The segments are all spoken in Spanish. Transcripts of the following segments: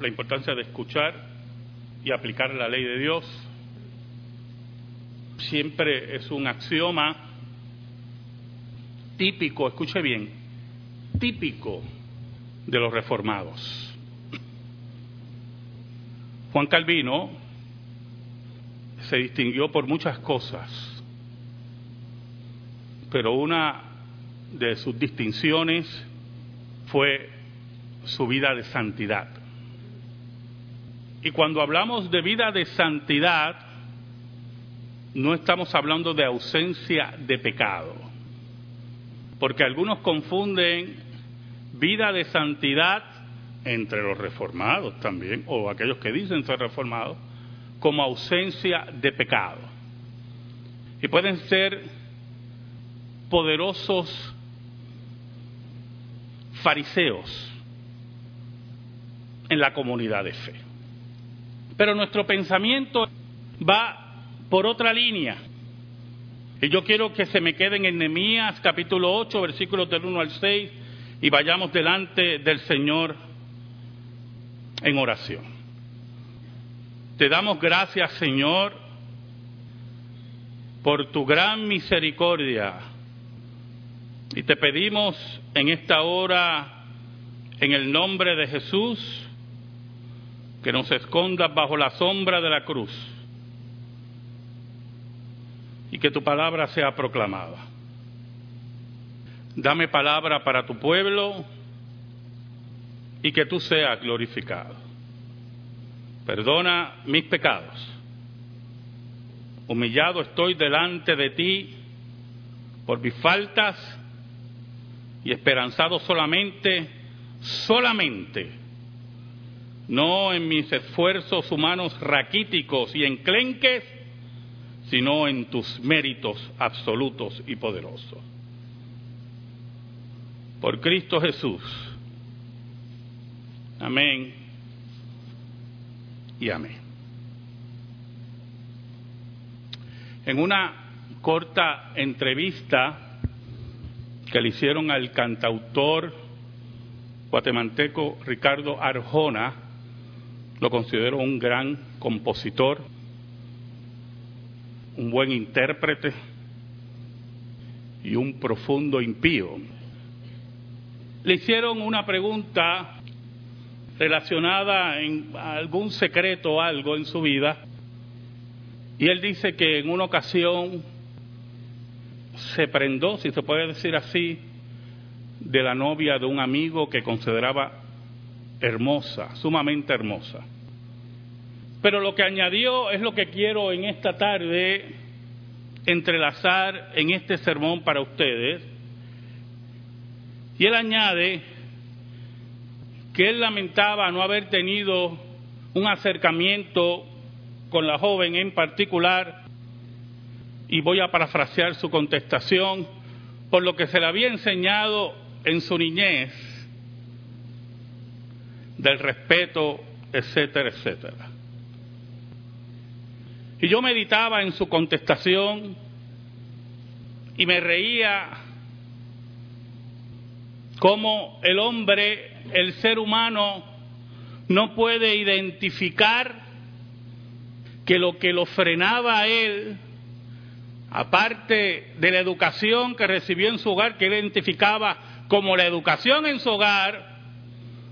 la importancia de escuchar y aplicar la ley de Dios. Siempre es un axioma típico, escuche bien, típico de los reformados. Juan Calvino se distinguió por muchas cosas, pero una de sus distinciones fue su vida de santidad. Y cuando hablamos de vida de santidad, no estamos hablando de ausencia de pecado, porque algunos confunden vida de santidad entre los reformados también, o aquellos que dicen ser reformados, como ausencia de pecado. Y pueden ser poderosos fariseos en la comunidad de fe. Pero nuestro pensamiento va por otra línea. Y yo quiero que se me queden en Nehemías capítulo 8, versículos del 1 al 6, y vayamos delante del Señor en oración. Te damos gracias, Señor, por tu gran misericordia. Y te pedimos en esta hora, en el nombre de Jesús, que nos escondas bajo la sombra de la cruz y que tu palabra sea proclamada. Dame palabra para tu pueblo y que tú seas glorificado. Perdona mis pecados. Humillado estoy delante de ti por mis faltas y esperanzado solamente, solamente no en mis esfuerzos humanos raquíticos y enclenques, sino en tus méritos absolutos y poderosos. Por Cristo Jesús. Amén y amén. En una corta entrevista que le hicieron al cantautor guatemalteco Ricardo Arjona, lo considero un gran compositor, un buen intérprete y un profundo impío. Le hicieron una pregunta relacionada en algún secreto o algo en su vida y él dice que en una ocasión se prendó, si se puede decir así, de la novia de un amigo que consideraba hermosa, sumamente hermosa. Pero lo que añadió es lo que quiero en esta tarde entrelazar en este sermón para ustedes. Y él añade que él lamentaba no haber tenido un acercamiento con la joven en particular, y voy a parafrasear su contestación, por lo que se le había enseñado en su niñez del respeto, etcétera, etcétera. Y yo meditaba en su contestación y me reía cómo el hombre, el ser humano, no puede identificar que lo que lo frenaba a él, aparte de la educación que recibió en su hogar, que él identificaba como la educación en su hogar,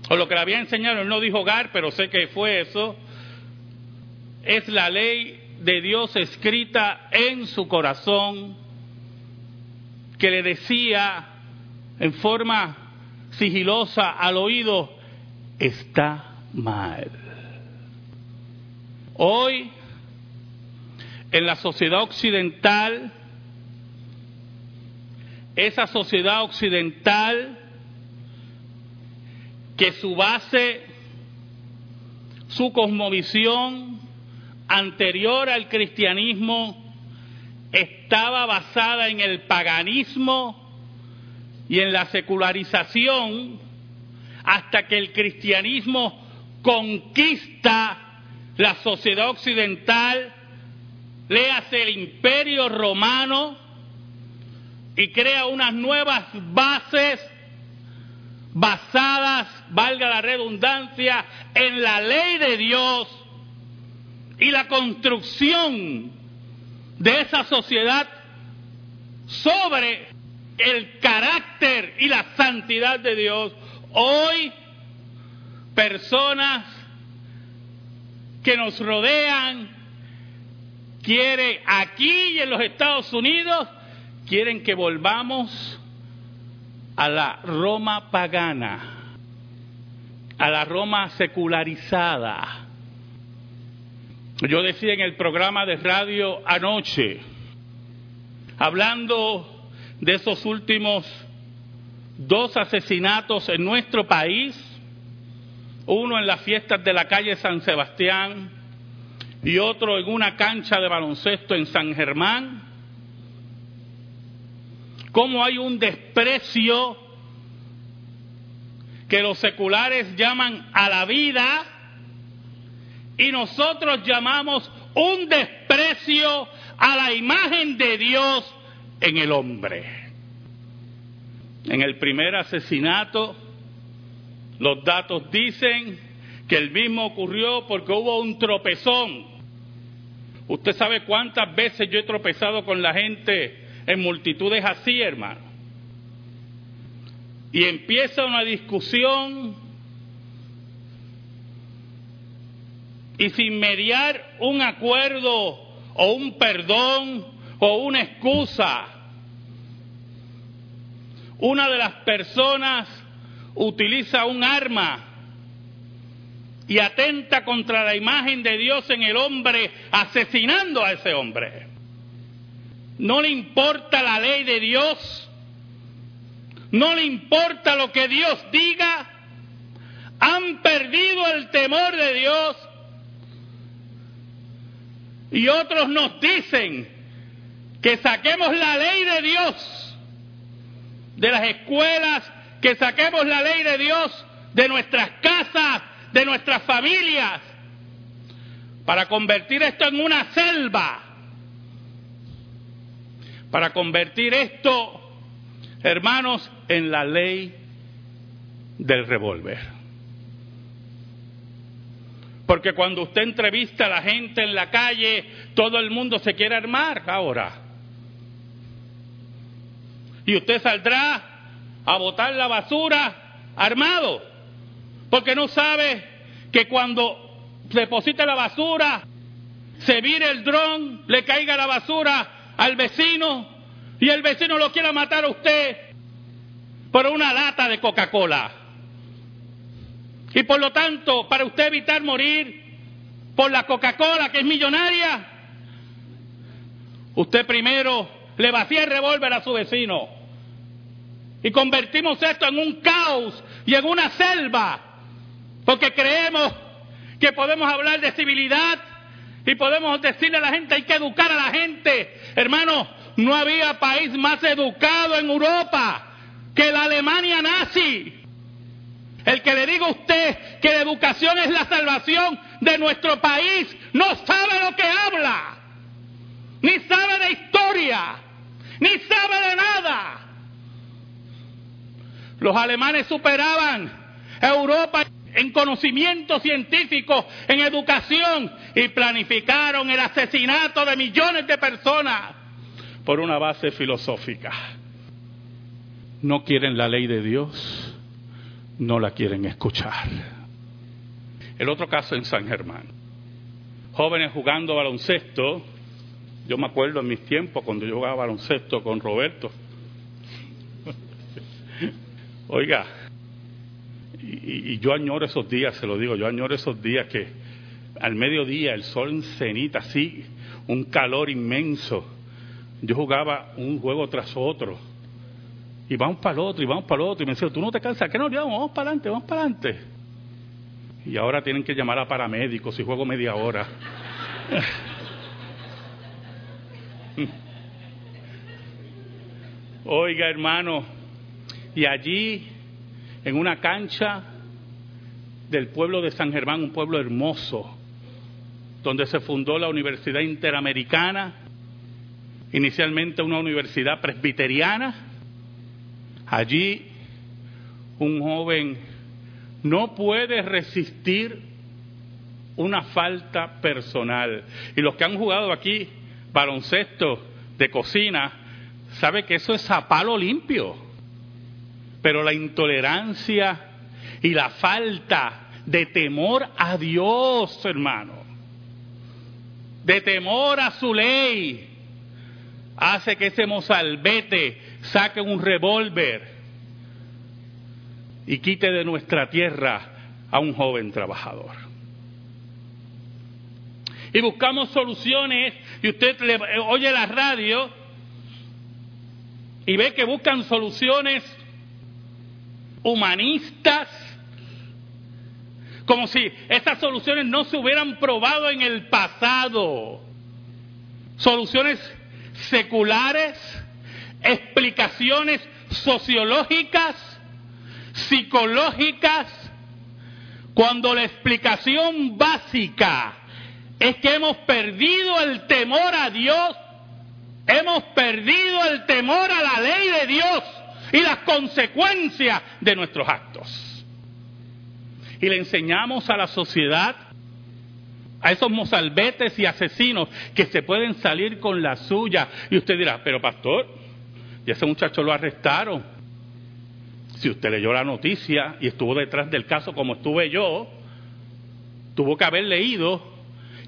o lo que le había enseñado, él no dijo hogar, pero sé que fue eso, es la ley de Dios escrita en su corazón que le decía en forma sigilosa al oído, está mal. Hoy, en la sociedad occidental, esa sociedad occidental que su base, su cosmovisión anterior al cristianismo estaba basada en el paganismo y en la secularización hasta que el cristianismo conquista la sociedad occidental, léase el imperio romano y crea unas nuevas bases basadas, valga la redundancia, en la ley de Dios y la construcción de esa sociedad sobre el carácter y la santidad de Dios. Hoy, personas que nos rodean, quieren aquí y en los Estados Unidos, quieren que volvamos a la Roma pagana, a la Roma secularizada. Yo decía en el programa de radio anoche, hablando de esos últimos dos asesinatos en nuestro país, uno en las fiestas de la calle San Sebastián y otro en una cancha de baloncesto en San Germán, cómo hay un desprecio que los seculares llaman a la vida y nosotros llamamos un desprecio a la imagen de Dios en el hombre. En el primer asesinato, los datos dicen que el mismo ocurrió porque hubo un tropezón. Usted sabe cuántas veces yo he tropezado con la gente en multitudes así, hermano. Y empieza una discusión y sin mediar un acuerdo o un perdón o una excusa, una de las personas utiliza un arma y atenta contra la imagen de Dios en el hombre, asesinando a ese hombre. No le importa la ley de Dios, no le importa lo que Dios diga, han perdido el temor de Dios y otros nos dicen que saquemos la ley de Dios de las escuelas, que saquemos la ley de Dios de nuestras casas, de nuestras familias, para convertir esto en una selva para convertir esto, hermanos, en la ley del revólver. Porque cuando usted entrevista a la gente en la calle, todo el mundo se quiere armar ahora. Y usted saldrá a botar la basura armado, porque no sabe que cuando deposita la basura, se vire el dron, le caiga la basura al vecino y el vecino lo quiera matar a usted por una lata de Coca-Cola. Y por lo tanto, para usted evitar morir por la Coca-Cola que es millonaria, usted primero le vacía el revólver a su vecino. Y convertimos esto en un caos y en una selva, porque creemos que podemos hablar de civilidad y podemos decirle a la gente, hay que educar a la gente. Hermano, no había país más educado en Europa que la Alemania nazi. El que le diga a usted que la educación es la salvación de nuestro país, no sabe lo que habla. Ni sabe de historia, ni sabe de nada. Los alemanes superaban a Europa en conocimiento científico, en educación, y planificaron el asesinato de millones de personas por una base filosófica. No quieren la ley de Dios, no la quieren escuchar. El otro caso en San Germán. Jóvenes jugando baloncesto. Yo me acuerdo en mis tiempos cuando yo jugaba baloncesto con Roberto. Oiga, y, yo añoro esos días, se lo digo, yo añoro esos días que al mediodía el sol en cenita, así, un calor inmenso. Yo jugaba un juego tras otro. Y vamos para el otro, y vamos para el otro. Y me decía, tú no te cansas, ¿qué nos llevamos? Vamos para adelante, vamos para adelante. Y ahora tienen que llamar a paramédicos y juego media hora. Oiga, hermano, y allí en una cancha del pueblo de San Germán, un pueblo hermoso, donde se fundó la Universidad Interamericana, inicialmente una universidad presbiteriana. Allí un joven no puede resistir una falta personal. Y los que han jugado aquí baloncesto de cocina, sabe que eso es a palo limpio. Pero la intolerancia y la falta de temor a Dios, hermano, de temor a su ley, hace que ese mozalbete saque un revólver y quite de nuestra tierra a un joven trabajador. Y buscamos soluciones, y usted le, oye la radio y ve que buscan soluciones humanistas, como si estas soluciones no se hubieran probado en el pasado. Soluciones seculares, explicaciones sociológicas, psicológicas, cuando la explicación básica es que hemos perdido el temor a Dios, hemos perdido el temor a la ley de Dios y las consecuencias de nuestros actos. Y le enseñamos a la sociedad, a esos mozalbetes y asesinos que se pueden salir con la suya. Y usted dirá, pero pastor, y ese muchacho lo arrestaron. Si usted leyó la noticia y estuvo detrás del caso como estuve yo, tuvo que haber leído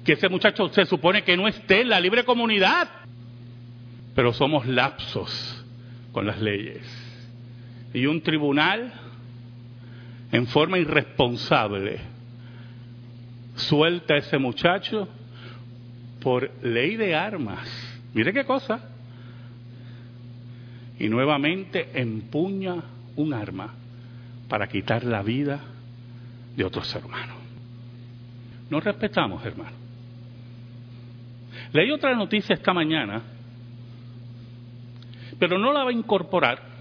que ese muchacho se supone que no esté en la libre comunidad. Pero somos lapsos con las leyes y un tribunal en forma irresponsable suelta a ese muchacho por ley de armas. Mire qué cosa. Y nuevamente empuña un arma para quitar la vida de otro ser humano. No respetamos, hermano. Leí otra noticia esta mañana, pero no la va a incorporar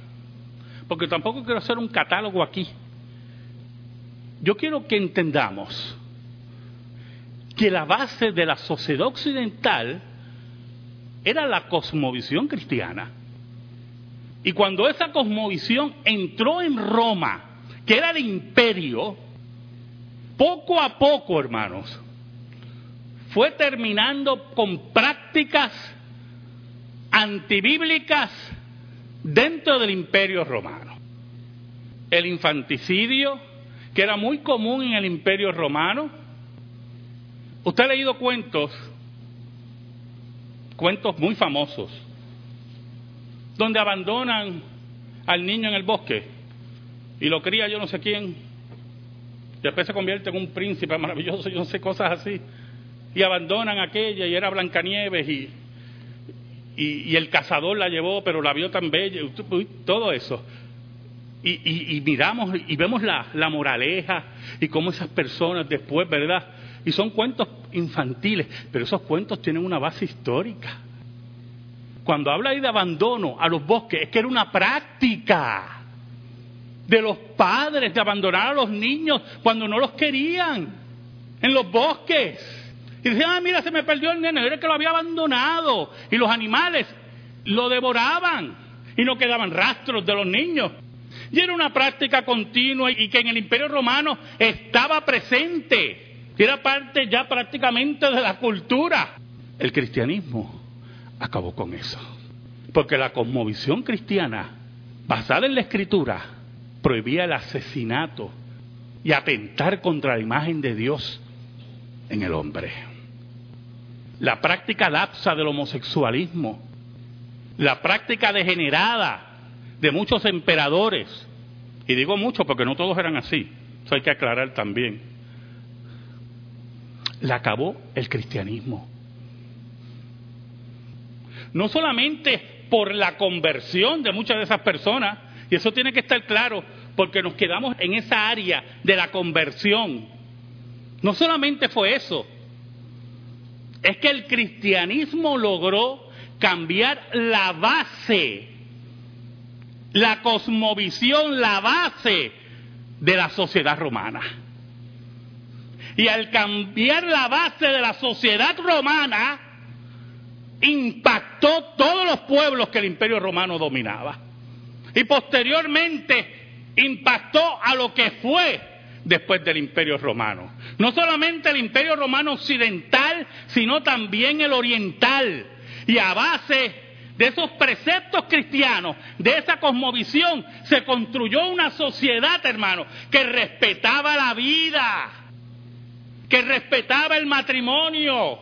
porque tampoco quiero hacer un catálogo aquí. Yo quiero que entendamos que la base de la sociedad occidental era la cosmovisión cristiana. Y cuando esa cosmovisión entró en Roma, que era el imperio, poco a poco, hermanos, fue terminando con prácticas antibíblicas dentro del imperio romano. El infanticidio, que era muy común en el imperio romano. Usted ha leído cuentos, cuentos muy famosos, donde abandonan al niño en el bosque y lo cría yo no sé quién. Después se convierte en un príncipe maravilloso, yo no sé, cosas así. Y abandonan aquella y era Blancanieves y y, el cazador la llevó, pero la vio tan bella, todo eso. Y, miramos y vemos la, la, moraleja y cómo esas personas después, ¿verdad? Y son cuentos infantiles, pero esos cuentos tienen una base histórica. Cuando habla ahí de abandono a los bosques, es que era una práctica de los padres de abandonar a los niños cuando no los querían en los bosques. Y decían, ah, mira, se me perdió el nene, era que lo había abandonado. Y los animales lo devoraban y no quedaban rastros de los niños. Y era una práctica continua y que en el Imperio Romano estaba presente. Era parte ya prácticamente de la cultura. El cristianismo acabó con eso. Porque la cosmovisión cristiana, basada en la escritura, prohibía el asesinato y atentar contra la imagen de Dios en el hombre la práctica lapsa del homosexualismo, la práctica degenerada de muchos emperadores, y digo muchos porque no todos eran así, eso hay que aclarar también, la acabó el cristianismo. No solamente por la conversión de muchas de esas personas, y eso tiene que estar claro, porque nos quedamos en esa área de la conversión. No solamente fue eso, es que el cristianismo logró cambiar la base, la cosmovisión, la base de la sociedad romana. Y al cambiar la base de la sociedad romana, impactó todos los pueblos que el imperio romano dominaba. Y posteriormente impactó a lo que fue después del imperio romano. No solamente el imperio romano occidental, sino también el oriental. Y a base de esos preceptos cristianos, de esa cosmovisión, se construyó una sociedad, hermano, que respetaba la vida, que respetaba el matrimonio,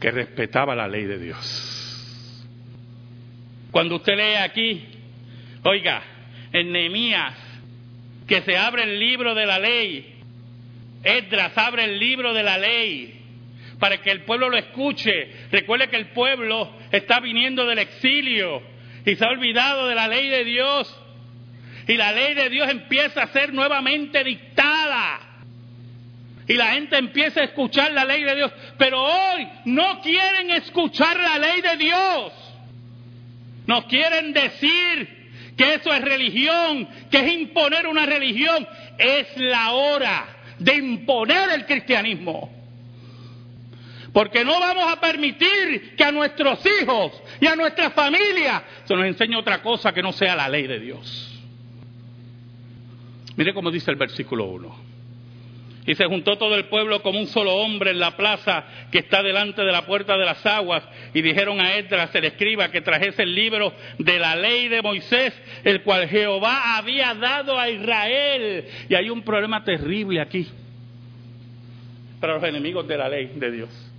que respetaba la ley de Dios. Cuando usted lee aquí, oiga, en Nehemías, que se abre el libro de la ley, Esdras abre el libro de la ley para que el pueblo lo escuche. Recuerde que el pueblo está viniendo del exilio y se ha olvidado de la ley de Dios. Y la ley de Dios empieza a ser nuevamente dictada. Y la gente empieza a escuchar la ley de Dios. Pero hoy no quieren escuchar la ley de Dios. Nos quieren decir que eso es religión, que es imponer una religión. Es la hora de imponer el cristianismo. Porque no vamos a permitir que a nuestros hijos y a nuestra familia se nos enseñe otra cosa que no sea la ley de Dios. Mire cómo dice el versículo 1. Y se juntó todo el pueblo como un solo hombre en la plaza que está delante de la puerta de las aguas. Y dijeron a Esdras, el escriba, que trajese el libro de la ley de Moisés, el cual Jehová había dado a Israel. Y hay un problema terrible aquí para los enemigos de la ley de Dios.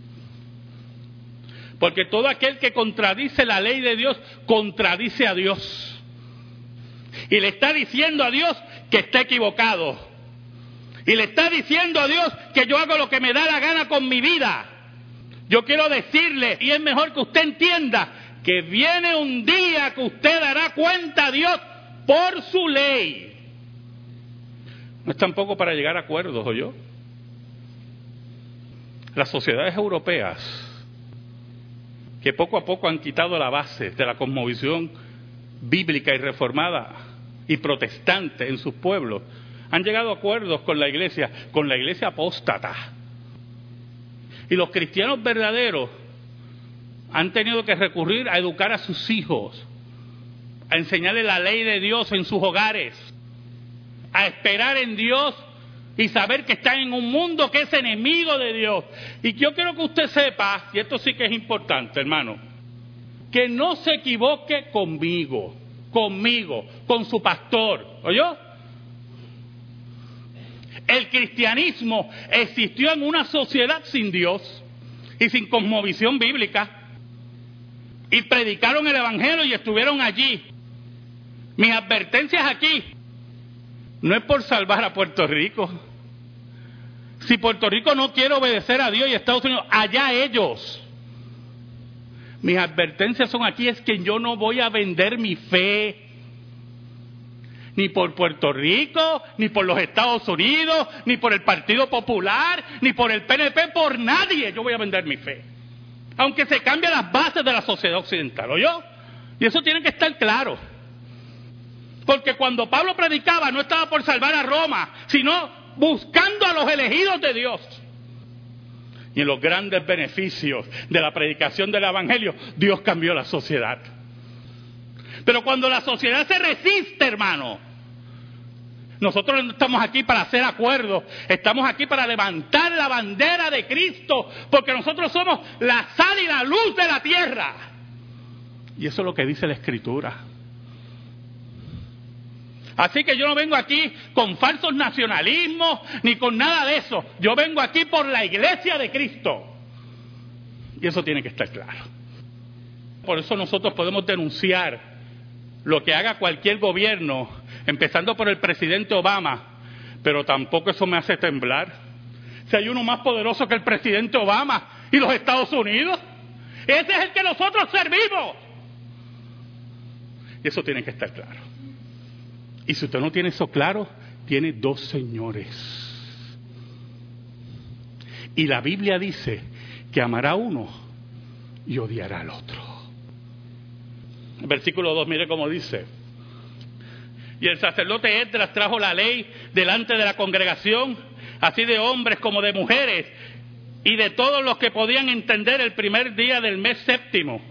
Porque todo aquel que contradice la ley de Dios, contradice a Dios. Y le está diciendo a Dios que está equivocado y le está diciendo a Dios que yo hago lo que me da la gana con mi vida. Yo quiero decirle, y es mejor que usted entienda, que viene un día que usted dará cuenta a Dios por su ley. No es tampoco para llegar a acuerdos, ¿o yo? Las sociedades europeas, que poco a poco han quitado la base de la cosmovisión bíblica y reformada y protestante en sus pueblos, han llegado a acuerdos con la iglesia, con la iglesia apóstata. Y los cristianos verdaderos han tenido que recurrir a educar a sus hijos, a enseñarles la ley de Dios en sus hogares, a esperar en Dios y saber que están en un mundo que es enemigo de Dios. Y yo quiero que usted sepa, y esto sí que es importante, hermano, que no se equivoque conmigo, conmigo, con su pastor. ¿Oyó? El cristianismo existió en una sociedad sin Dios y sin cosmovisión bíblica. Y predicaron el Evangelio y estuvieron allí. Mis advertencias aquí no es por salvar a Puerto Rico. Si Puerto Rico no quiere obedecer a Dios y Estados Unidos, allá ellos. Mis advertencias son aquí es que yo no voy a vender mi fe ni por Puerto Rico, ni por los Estados Unidos, ni por el Partido Popular, ni por el PNP, por nadie yo voy a vender mi fe. Aunque se cambien las bases de la sociedad occidental, yo? Y eso tiene que estar claro. Porque cuando Pablo predicaba no estaba por salvar a Roma, sino buscando a los elegidos de Dios. Y en los grandes beneficios de la predicación del Evangelio, Dios cambió la sociedad. Pero cuando la sociedad se resiste, hermano, nosotros no estamos aquí para hacer acuerdos, estamos aquí para levantar la bandera de Cristo, porque nosotros somos la sal y la luz de la tierra. Y eso es lo que dice la Escritura. Así que yo no vengo aquí con falsos nacionalismos ni con nada de eso. Yo vengo aquí por la iglesia de Cristo. Y eso tiene que estar claro. Por eso nosotros podemos denunciar lo que haga cualquier gobierno empezando por el presidente Obama, pero tampoco eso me hace temblar. Si hay uno más poderoso que el presidente Obama y los Estados Unidos, ese es el que nosotros servimos. Y eso tiene que estar claro. Y si usted no tiene eso claro, tiene dos señores. Y la Biblia dice que amará uno y odiará al otro. versículo 2, mire cómo dice. Y el sacerdote Esdras trajo la ley delante de la congregación, así de hombres como de mujeres, y de todos los que podían entender el primer día del mes séptimo.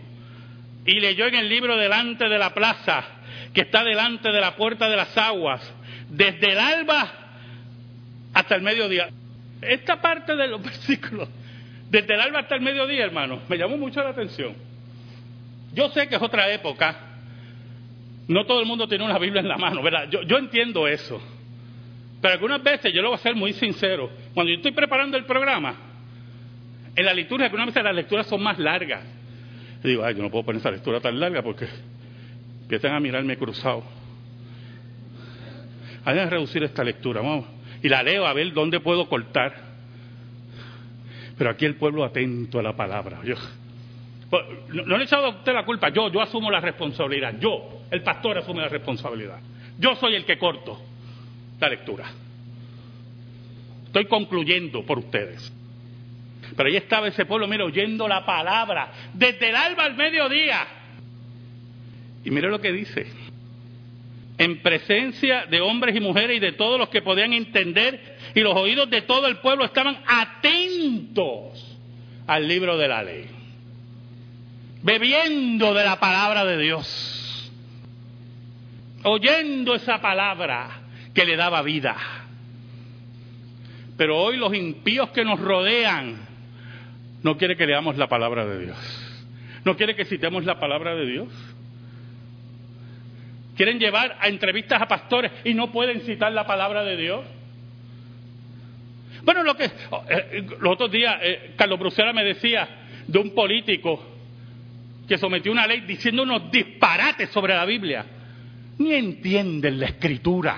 y leyó en el libro delante de la plaza, que está delante de la puerta de las aguas, desde el alba hasta el mediodía. Esta parte de los versículos, desde el alba hasta el mediodía, hermano, me llamó mucho la atención. Yo sé que es otra época, no todo el mundo tiene una Biblia en la mano, ¿verdad? Yo, yo entiendo eso. Pero algunas veces, yo lo voy a ser muy sincero, cuando yo estoy preparando el programa, en la liturgia, algunas veces las lecturas son más largas. Y digo, ay, yo no puedo poner esa lectura tan larga porque empiezan a mirarme cruzado. Hay que reducir esta lectura, vamos. Y la leo a ver dónde puedo cortar. Pero aquí el pueblo atento a la palabra. Yo, no, le he usted la culpa, yo, yo asumo la responsabilidad. Yo, el pastor, asume la responsabilidad. Yo soy el que corto la lectura. Estoy concluyendo por ustedes. Pero ahí estaba ese pueblo, mira, oyendo la palabra, desde el alba al mediodía. Y mire lo que dice. En presencia de hombres y mujeres y de todos los que podían entender, y los oídos de todo el pueblo estaban atentos al libro de la ley, bebiendo de la palabra de Dios, oyendo esa palabra que le daba vida. Pero hoy los impíos que nos rodean no quiere que leamos la palabra de Dios. No quiere que citemos la palabra de Dios. Quieren llevar a entrevistas a pastores y no pueden citar la palabra de Dios. Bueno, lo que oh, eh, los otros días eh, Carlos Brusela me decía de un político que sometió una ley diciendo unos disparates sobre la Biblia. Ni entienden la escritura.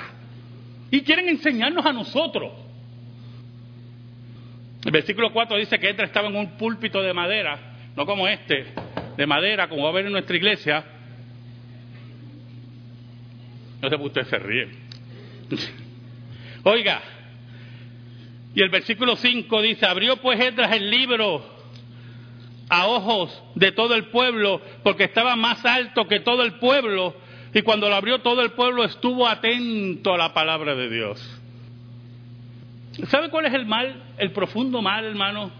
Y quieren enseñarnos a nosotros. El versículo 4 dice que Edra estaba en un púlpito de madera, no como este, de madera, como va a ver en nuestra iglesia. No sé por qué usted se ríe. Oiga, y el versículo 5 dice, abrió pues Edras el libro a ojos de todo el pueblo, porque estaba más alto que todo el pueblo, y cuando lo abrió todo el pueblo estuvo atento a la palabra de Dios. ¿Sabe cuál es el mal, el profundo mal, hermano,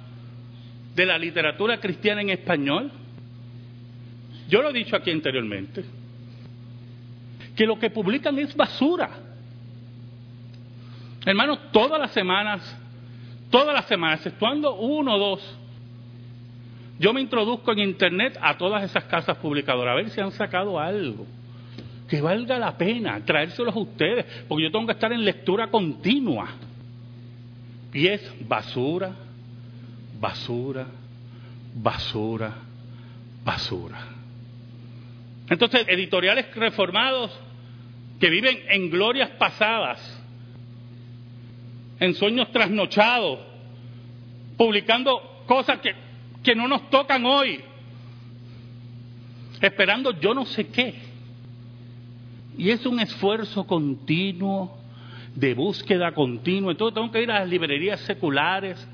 de la literatura cristiana en español? Yo lo he dicho aquí anteriormente, que lo que publican es basura. Hermano, todas las semanas, todas las semanas, exceptuando uno o dos, yo me introduzco en internet a todas esas casas publicadoras, a ver si han sacado algo que valga la pena traérselos a ustedes, porque yo tengo que estar en lectura continua. Y es basura, basura, basura, basura. Entonces, editoriales reformados que viven en glorias pasadas, en sueños trasnochados, publicando cosas que, que no nos tocan hoy, esperando yo no sé qué. Y es un esfuerzo continuo de búsqueda continua. Entonces tengo que ir a las librerías seculares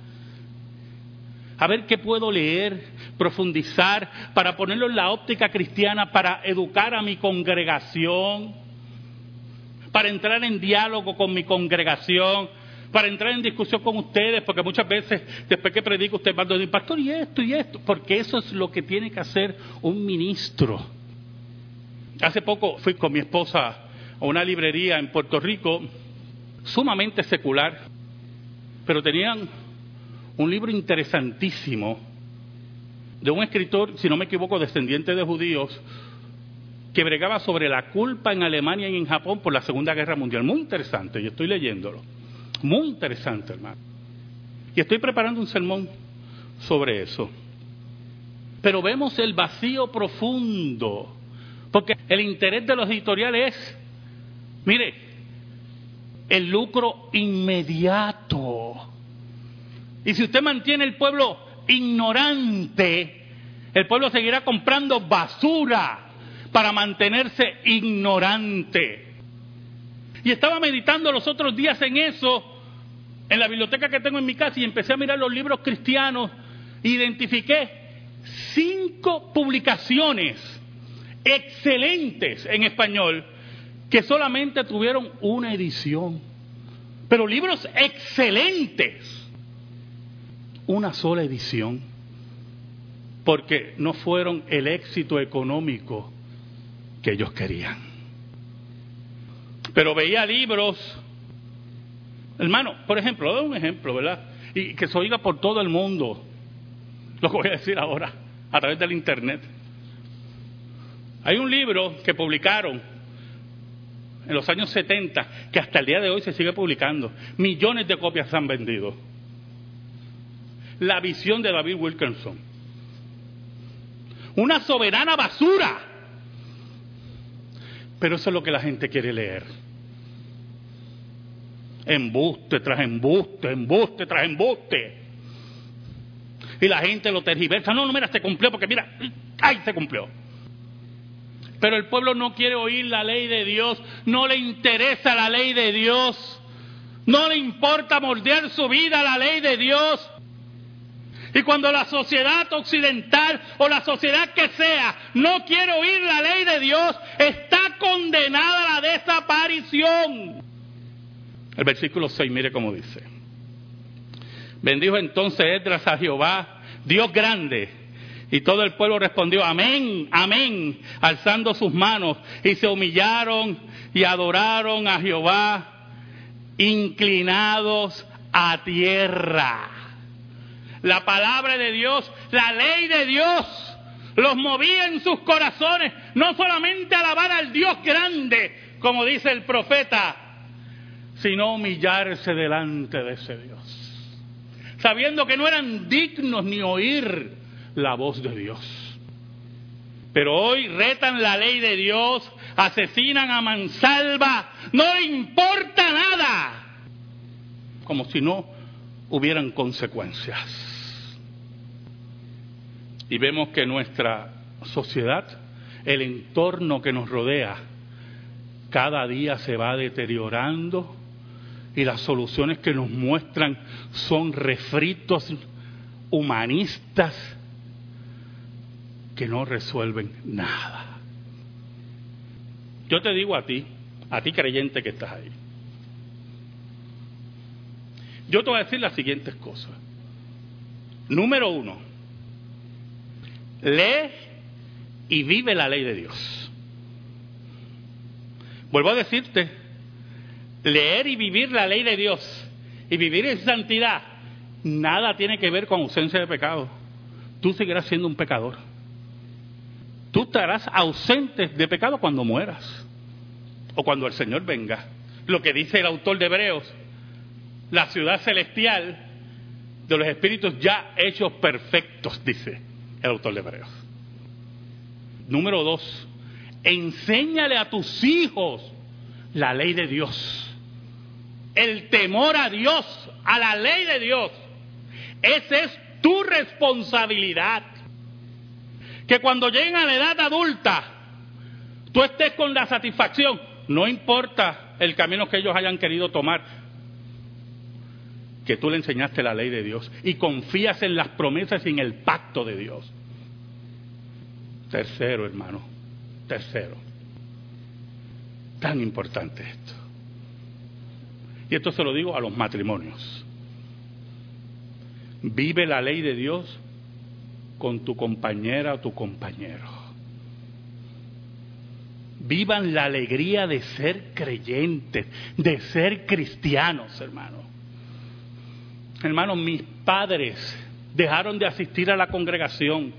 a ver qué puedo leer, profundizar, para ponerlo en la óptica cristiana, para educar a mi congregación, para entrar en diálogo con mi congregación, para entrar en discusión con ustedes, porque muchas veces después que predico usted va a decir, pastor, y esto y esto, porque eso es lo que tiene que hacer un ministro. Hace poco fui con mi esposa a una librería en Puerto Rico sumamente secular, pero tenían un libro interesantísimo de un escritor, si no me equivoco, descendiente de judíos, que bregaba sobre la culpa en Alemania y en Japón por la Segunda Guerra Mundial. Muy interesante, yo estoy leyéndolo. Muy interesante, hermano. Y estoy preparando un sermón sobre eso. Pero vemos el vacío profundo, porque el interés de los editoriales es, mire, el lucro inmediato. Y si usted mantiene el pueblo ignorante, el pueblo seguirá comprando basura para mantenerse ignorante. Y estaba meditando los otros días en eso, en la biblioteca que tengo en mi casa, y empecé a mirar los libros cristianos, identifiqué cinco publicaciones excelentes en español que solamente tuvieron una edición, pero libros excelentes, una sola edición. porque no fueron el éxito económico que ellos querían. Pero veía libros, hermano, por ejemplo, doy un ejemplo, ¿verdad? Y que se oiga por todo el mundo, lo que voy a decir ahora, a través del Internet. Hay un libro que publicaron en los años 70 que hasta el día de hoy se sigue publicando. Millones de copias se han vendido. La visión de David Wilkinson. Una soberana basura. Pero eso es lo que la gente quiere leer. Embuste tras embuste, embuste tras embuste. Y la gente lo tergiversa. No, no, mira, se cumplió porque mira, ¡ay, se cumplió! Pero el pueblo no quiere oír la ley de Dios, no le interesa la ley de Dios, no le importa morder su vida a la ley de Dios. Y cuando la sociedad occidental o la sociedad que sea no quiere oír la ley de Dios, está condenada a la desaparición. El versículo 6, mire cómo dice. Bendijo entonces Edras a Jehová, Dios grande. Y todo el pueblo respondió, amén, amén, alzando sus manos. Y se humillaron y adoraron a Jehová, inclinados a tierra la palabra de Dios, la ley de Dios, los movía en sus corazones, no solamente alabar al Dios grande, como dice el profeta, sino humillarse delante de ese Dios, sabiendo que no eran dignos ni oír la voz de Dios. Pero hoy retan la ley de Dios, asesinan a mansalva, no importa nada, como si no hubieran consecuencias y vemos que nuestra sociedad, el entorno que nos rodea, cada día se va deteriorando y las soluciones que nos muestran son refritos humanistas que no resuelven nada. Yo te digo a ti, a ti creyente que estás ahí, yo te voy a decir las siguientes cosas. Número uno, lee y vive la ley de Dios. Vuelvo a decirte, leer y vivir la ley de Dios y vivir en santidad, nada tiene que ver con ausencia de pecado. Tú seguirás siendo un pecador. Tú estarás ausente de pecado cuando mueras o cuando el Señor venga. Lo que dice el autor de Hebreos, la ciudad celestial de los espíritus ya hechos perfectos, dice el autor de Hebreos. Número dos, enséñale a tus hijos la ley de Dios. El temor a Dios, a la ley de Dios. Esa es tu responsabilidad. Que cuando lleguen a la edad adulta, tú estés con la satisfacción, no importa el camino que ellos hayan querido tomar, que tú le enseñaste la ley de Dios y confías en las promesas y en el pacto de Dios. Tercero, hermano, tercero. Tan importante esto. Y esto se lo digo a los matrimonios. Vive la ley de Dios con tu compañera o tu compañero. Vivan la alegría de ser creyentes, de ser cristianos, hermano. Hermanos, mis padres dejaron de asistir a la congregación,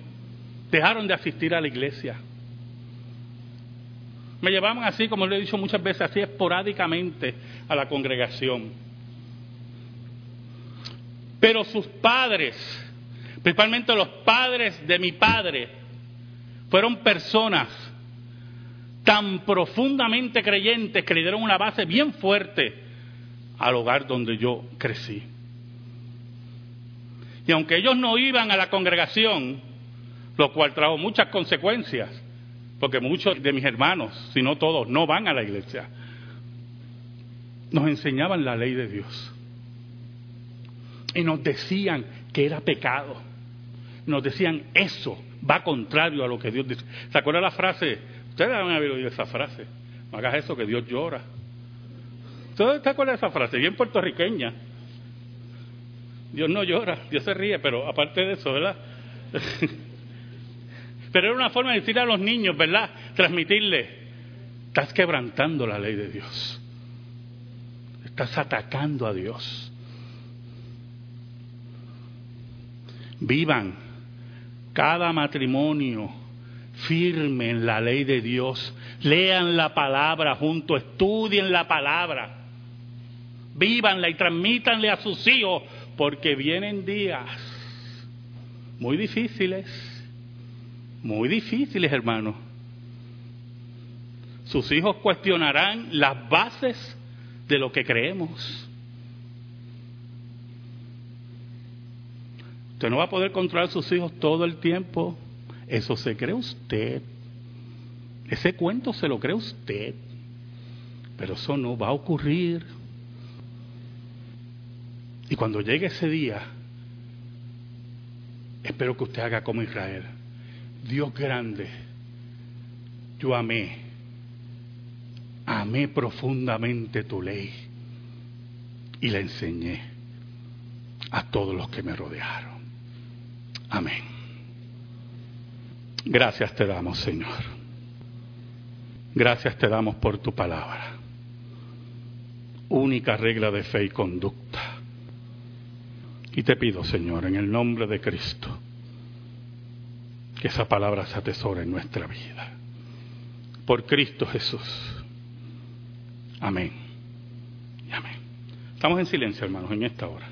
dejaron de asistir a la iglesia. Me llevaban así, como le he dicho muchas veces, así esporádicamente a la congregación. Pero sus padres, principalmente los padres de mi padre, fueron personas tan profundamente creyentes que le dieron una base bien fuerte al hogar donde yo crecí. Y aunque ellos no iban a la congregación, lo cual trajo muchas consecuencias, porque muchos de mis hermanos, si no todos, no van a la iglesia, nos enseñaban la ley de Dios. Y nos decían que era pecado. Nos decían eso va contrario a lo que Dios dice. ¿Se acuerdan la frase? Ustedes haber oído esa frase. No hagas eso que Dios llora. ¿Ustedes se acuerdan de esa frase? Bien puertorriqueña. Dios no llora, Dios se ríe, pero aparte de eso, ¿verdad? Pero era una forma de decirle a los niños, ¿verdad? Transmitirle, estás quebrantando la ley de Dios. Estás atacando a Dios. Vivan cada matrimonio firme en la ley de Dios. Lean la palabra junto, estudien la palabra. Vívanla y transmítanle a sus hijos, porque vienen días muy difíciles, muy difíciles, hermanos. Sus hijos cuestionarán las bases de lo que creemos. Usted no va a poder controlar a sus hijos todo el tiempo. Eso se cree usted. Ese cuento se lo cree usted. Pero eso no va a ocurrir. Y cuando llegue ese día, espero que usted haga como Israel. Dios grande, yo amé, amé profundamente tu ley y la enseñé a todos los que me rodearon. Amén. Gracias te damos, Señor. Gracias te damos por tu palabra. Única regla de fe y conducta. Y te pido, Señor, en el nombre de Cristo, que esa palabra se atesore en nuestra vida. Por Cristo Jesús. Amén. Amén. Estamos en silencio, hermanos, en esta hora.